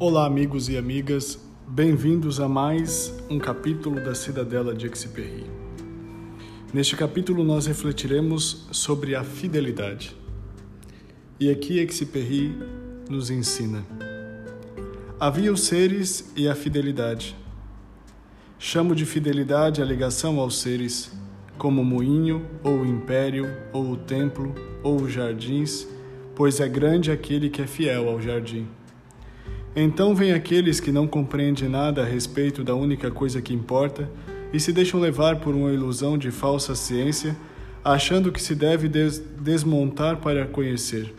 Olá, amigos e amigas, bem-vindos a mais um capítulo da Cidadela de Exupéry. Neste capítulo, nós refletiremos sobre a fidelidade. E aqui Exupéry nos ensina: Havia os seres e a fidelidade. Chamo de fidelidade a ligação aos seres, como o moinho, ou o império, ou o templo, ou os jardins, pois é grande aquele que é fiel ao jardim. Então vem aqueles que não compreendem nada a respeito da única coisa que importa e se deixam levar por uma ilusão de falsa ciência, achando que se deve des desmontar para conhecer.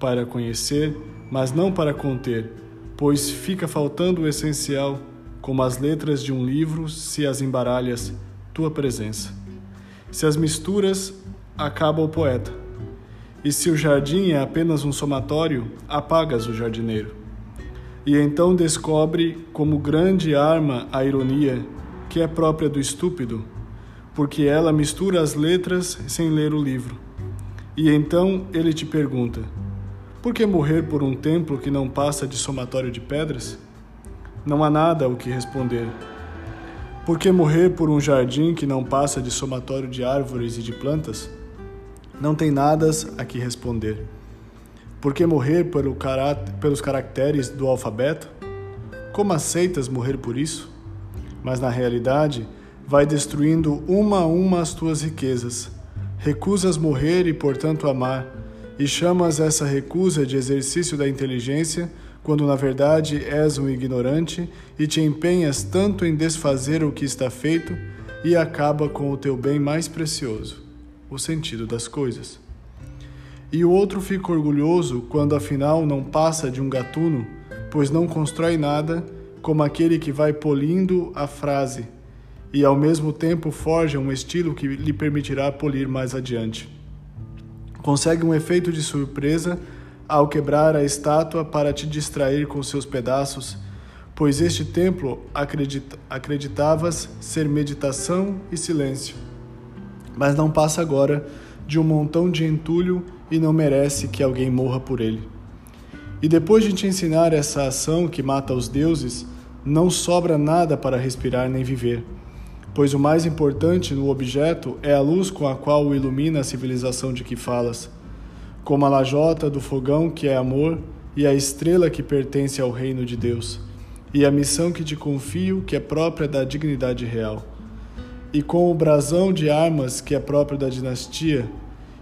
Para conhecer, mas não para conter, pois fica faltando o essencial, como as letras de um livro se as embaralhas, tua presença. Se as misturas, acaba o poeta. E se o jardim é apenas um somatório, apagas o jardineiro e então descobre como grande arma a ironia, que é própria do estúpido, porque ela mistura as letras sem ler o livro. E então ele te pergunta: por que morrer por um templo que não passa de somatório de pedras? Não há nada o que responder. Por que morrer por um jardim que não passa de somatório de árvores e de plantas? Não tem nada a que responder. Por que morrer pelo pelos caracteres do alfabeto? Como aceitas morrer por isso? Mas na realidade, vai destruindo uma a uma as tuas riquezas. Recusas morrer e, portanto, amar, e chamas essa recusa de exercício da inteligência, quando na verdade és um ignorante e te empenhas tanto em desfazer o que está feito e acaba com o teu bem mais precioso, o sentido das coisas. E o outro fica orgulhoso quando afinal não passa de um gatuno, pois não constrói nada, como aquele que vai polindo a frase e ao mesmo tempo forja um estilo que lhe permitirá polir mais adiante. Consegue um efeito de surpresa ao quebrar a estátua para te distrair com seus pedaços, pois este templo acredita, acreditavas ser meditação e silêncio. Mas não passa agora de um montão de entulho e não merece que alguém morra por ele. E depois de te ensinar essa ação que mata os deuses, não sobra nada para respirar nem viver, pois o mais importante no objeto é a luz com a qual o ilumina a civilização de que falas, como a lajota do fogão que é amor e a estrela que pertence ao reino de Deus, e a missão que te confio que é própria da dignidade real. E com o brasão de armas que é próprio da dinastia,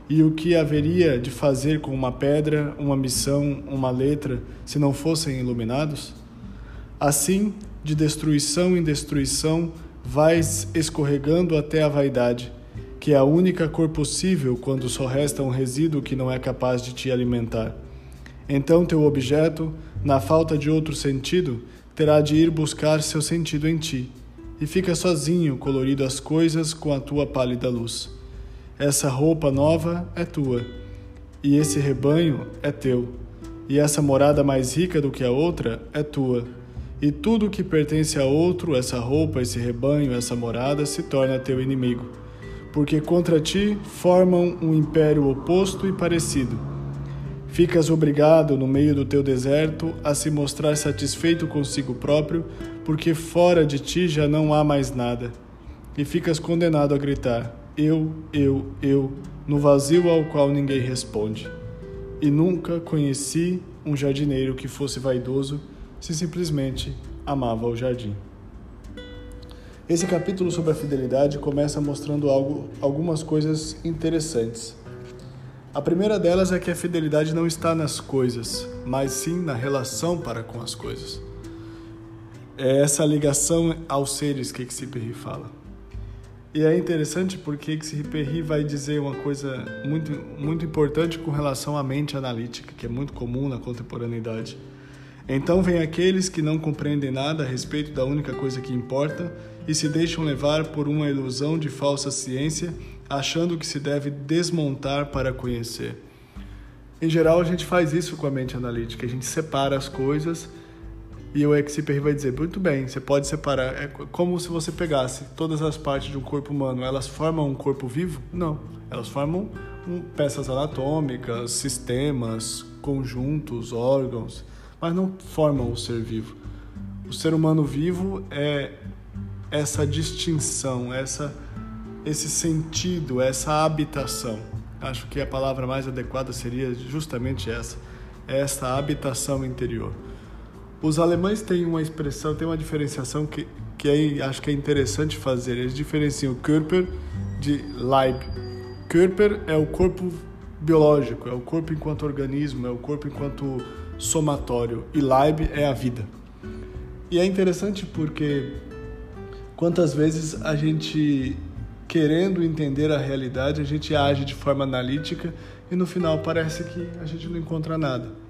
e o que haveria de fazer com uma pedra, uma missão, uma letra, se não fossem iluminados? Assim, de destruição em destruição, vais escorregando até a vaidade, que é a única cor possível quando só resta um resíduo que não é capaz de te alimentar. Então teu objeto, na falta de outro sentido, terá de ir buscar seu sentido em ti e fica sozinho colorido as coisas com a tua pálida luz. Essa roupa nova é tua, e esse rebanho é teu, e essa morada mais rica do que a outra é tua. E tudo que pertence a outro, essa roupa, esse rebanho, essa morada, se torna teu inimigo, porque contra ti formam um império oposto e parecido. Ficas obrigado, no meio do teu deserto, a se mostrar satisfeito consigo próprio, porque fora de ti já não há mais nada. E ficas condenado a gritar: Eu, eu, eu, no vazio ao qual ninguém responde. E nunca conheci um jardineiro que fosse vaidoso se simplesmente amava o jardim. Esse capítulo sobre a fidelidade começa mostrando algo, algumas coisas interessantes. A primeira delas é que a fidelidade não está nas coisas, mas sim na relação para com as coisas. É essa ligação aos seres que Exupéry fala. E é interessante porque Exupéry vai dizer uma coisa muito, muito importante com relação à mente analítica, que é muito comum na contemporaneidade. Então vem aqueles que não compreendem nada a respeito da única coisa que importa e se deixam levar por uma ilusão de falsa ciência, achando que se deve desmontar para conhecer. Em geral, a gente faz isso com a mente analítica, a gente separa as coisas e o Exupery vai dizer, muito bem, você pode separar. É como se você pegasse todas as partes de um corpo humano, elas formam um corpo vivo? Não, elas formam peças anatômicas, sistemas, conjuntos, órgãos. mas não formam o ser vivo. O ser humano vivo é essa distinção, essa esse sentido, essa habitação. Acho que a palavra mais adequada seria justamente essa, essa habitação interior. Os alemães têm uma expressão, têm uma diferenciação que, que é, acho que é interessante fazer. Eles diferenciam Körper de Leib. Körper é o corpo biológico, é o corpo enquanto organismo, é o corpo enquanto somatório. E Leib é a vida. E é interessante porque quantas vezes a gente querendo entender a realidade, a gente age de forma analítica e no final parece que a gente não encontra nada.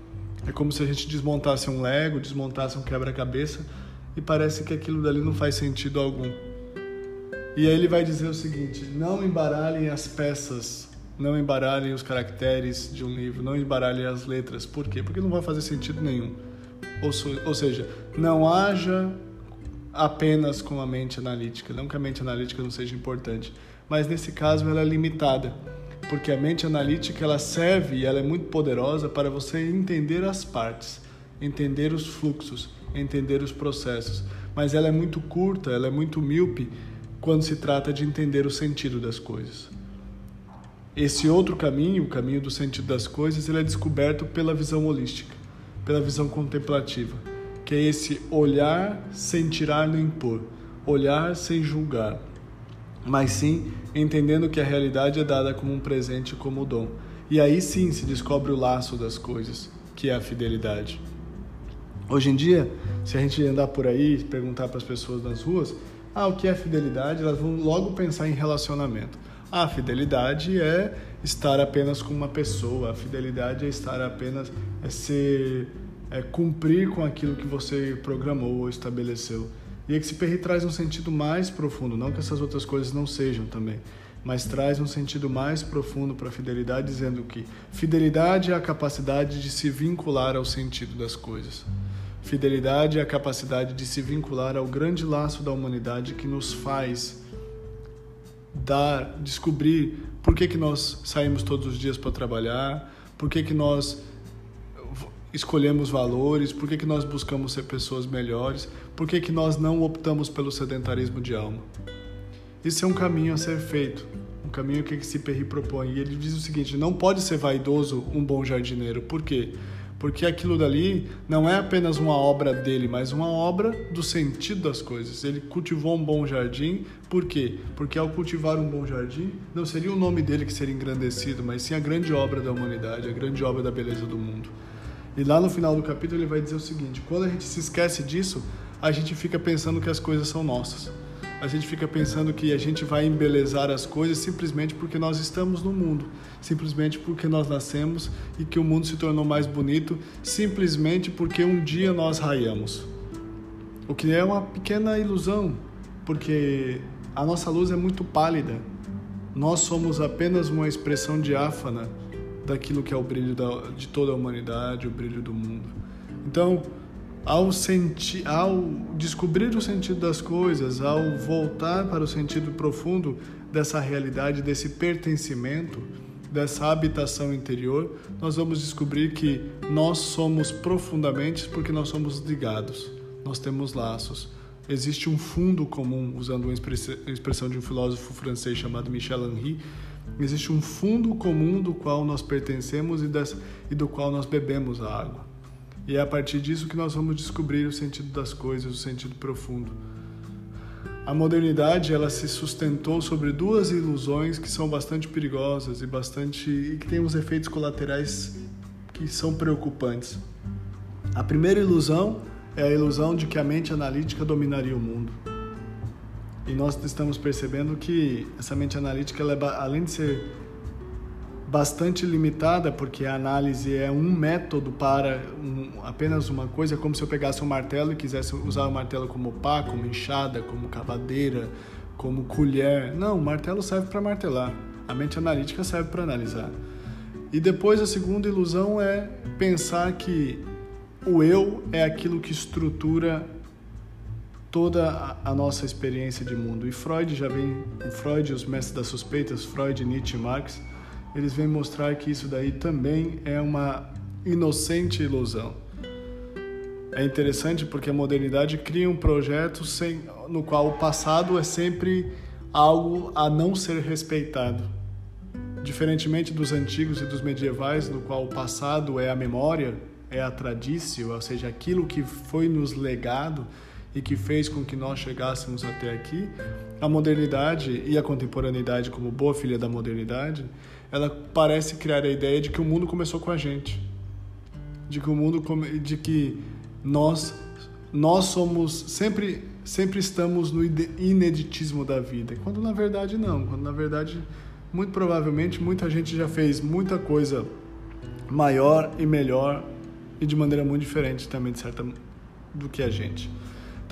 É como se a gente desmontasse um Lego, desmontasse um quebra-cabeça e parece que aquilo dali não faz sentido algum. E aí ele vai dizer o seguinte: não embaralhem as peças, não embaralhem os caracteres de um livro, não embaralhem as letras. Por quê? Porque não vai fazer sentido nenhum. Ou, ou seja, não haja apenas com a mente analítica. Não que a mente analítica não seja importante, mas nesse caso ela é limitada, porque a mente analítica ela serve e ela é muito poderosa para você entender as partes, entender os fluxos, entender os processos, mas ela é muito curta, ela é muito míope quando se trata de entender o sentido das coisas. Esse outro caminho, o caminho do sentido das coisas, ele é descoberto pela visão holística, pela visão contemplativa que é esse olhar sem tirar nem pôr, olhar sem julgar, mas sim entendendo que a realidade é dada como um presente, como dom. E aí sim se descobre o laço das coisas, que é a fidelidade. Hoje em dia, se a gente andar por aí e perguntar para as pessoas nas ruas, ah, o que é fidelidade? Elas vão logo pensar em relacionamento. Ah, a fidelidade é estar apenas com uma pessoa, a fidelidade é estar apenas é ser é, cumprir com aquilo que você programou ou estabeleceu. E Experry traz um sentido mais profundo, não que essas outras coisas não sejam também, mas traz um sentido mais profundo para a fidelidade, dizendo que fidelidade é a capacidade de se vincular ao sentido das coisas. Fidelidade é a capacidade de se vincular ao grande laço da humanidade que nos faz dar, descobrir por que, que nós saímos todos os dias para trabalhar, por que, que nós escolhemos valores, por que, que nós buscamos ser pessoas melhores, por que, que nós não optamos pelo sedentarismo de alma. Isso é um caminho a ser feito, um caminho que esse Perry propõe. E ele diz o seguinte: não pode ser vaidoso um bom jardineiro. Por quê? Porque aquilo dali não é apenas uma obra dele, mas uma obra do sentido das coisas. Ele cultivou um bom jardim, por quê? Porque ao cultivar um bom jardim, não seria o nome dele que seria engrandecido, mas sim a grande obra da humanidade, a grande obra da beleza do mundo. E lá no final do capítulo ele vai dizer o seguinte: quando a gente se esquece disso, a gente fica pensando que as coisas são nossas. A gente fica pensando que a gente vai embelezar as coisas simplesmente porque nós estamos no mundo, simplesmente porque nós nascemos e que o mundo se tornou mais bonito, simplesmente porque um dia nós raiamos. O que é uma pequena ilusão, porque a nossa luz é muito pálida. Nós somos apenas uma expressão diáfana daquilo que é o brilho da, de toda a humanidade, o brilho do mundo. Então, ao, sentir, ao descobrir o sentido das coisas, ao voltar para o sentido profundo dessa realidade, desse pertencimento, dessa habitação interior, nós vamos descobrir que nós somos profundamente porque nós somos ligados, nós temos laços. Existe um fundo comum, usando uma expressão de um filósofo francês chamado Michel Henry, Existe um fundo comum do qual nós pertencemos e, das, e do qual nós bebemos a água. E é a partir disso que nós vamos descobrir o sentido das coisas, o sentido profundo. A modernidade ela se sustentou sobre duas ilusões que são bastante perigosas e bastante e que têm uns efeitos colaterais que são preocupantes. A primeira ilusão é a ilusão de que a mente analítica dominaria o mundo. E nós estamos percebendo que essa mente analítica, ela é, além de ser bastante limitada, porque a análise é um método para um, apenas uma coisa, é como se eu pegasse um martelo e quisesse usar o martelo como pá, como enxada, como cavadeira, como colher. Não, o martelo serve para martelar. A mente analítica serve para analisar. E depois a segunda ilusão é pensar que o eu é aquilo que estrutura toda a nossa experiência de mundo. E Freud já vem, Freud os mestres das suspeitas, Freud, Nietzsche Marx, eles vêm mostrar que isso daí também é uma inocente ilusão. É interessante porque a modernidade cria um projeto sem, no qual o passado é sempre algo a não ser respeitado. Diferentemente dos antigos e dos medievais, no qual o passado é a memória, é a tradição, ou seja, aquilo que foi nos legado e que fez com que nós chegássemos até aqui, a modernidade e a contemporaneidade, como boa filha da modernidade, ela parece criar a ideia de que o mundo começou com a gente, de que o mundo de que nós nós somos sempre sempre estamos no ineditismo da vida, quando na verdade não, quando na verdade muito provavelmente muita gente já fez muita coisa maior e melhor e de maneira muito diferente também de certa do que a gente.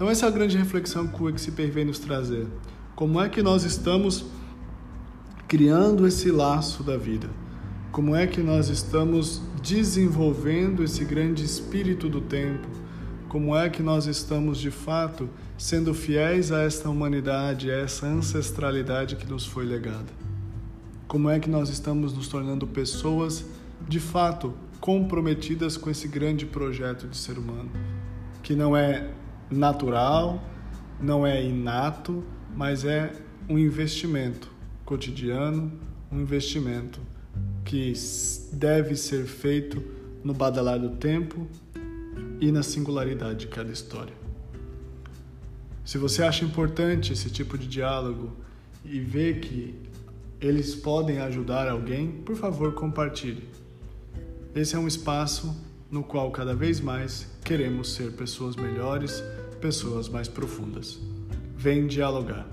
Então essa é a grande reflexão que o Exiper vem nos trazer. Como é que nós estamos criando esse laço da vida? Como é que nós estamos desenvolvendo esse grande espírito do tempo? Como é que nós estamos de fato sendo fiéis a esta humanidade, a essa ancestralidade que nos foi legada? Como é que nós estamos nos tornando pessoas de fato comprometidas com esse grande projeto de ser humano, que não é natural, não é inato, mas é um investimento cotidiano, um investimento que deve ser feito no badalar do tempo e na singularidade de cada história. Se você acha importante esse tipo de diálogo e vê que eles podem ajudar alguém, por favor, compartilhe. Esse é um espaço no qual cada vez mais queremos ser pessoas melhores, pessoas mais profundas. Vem dialogar.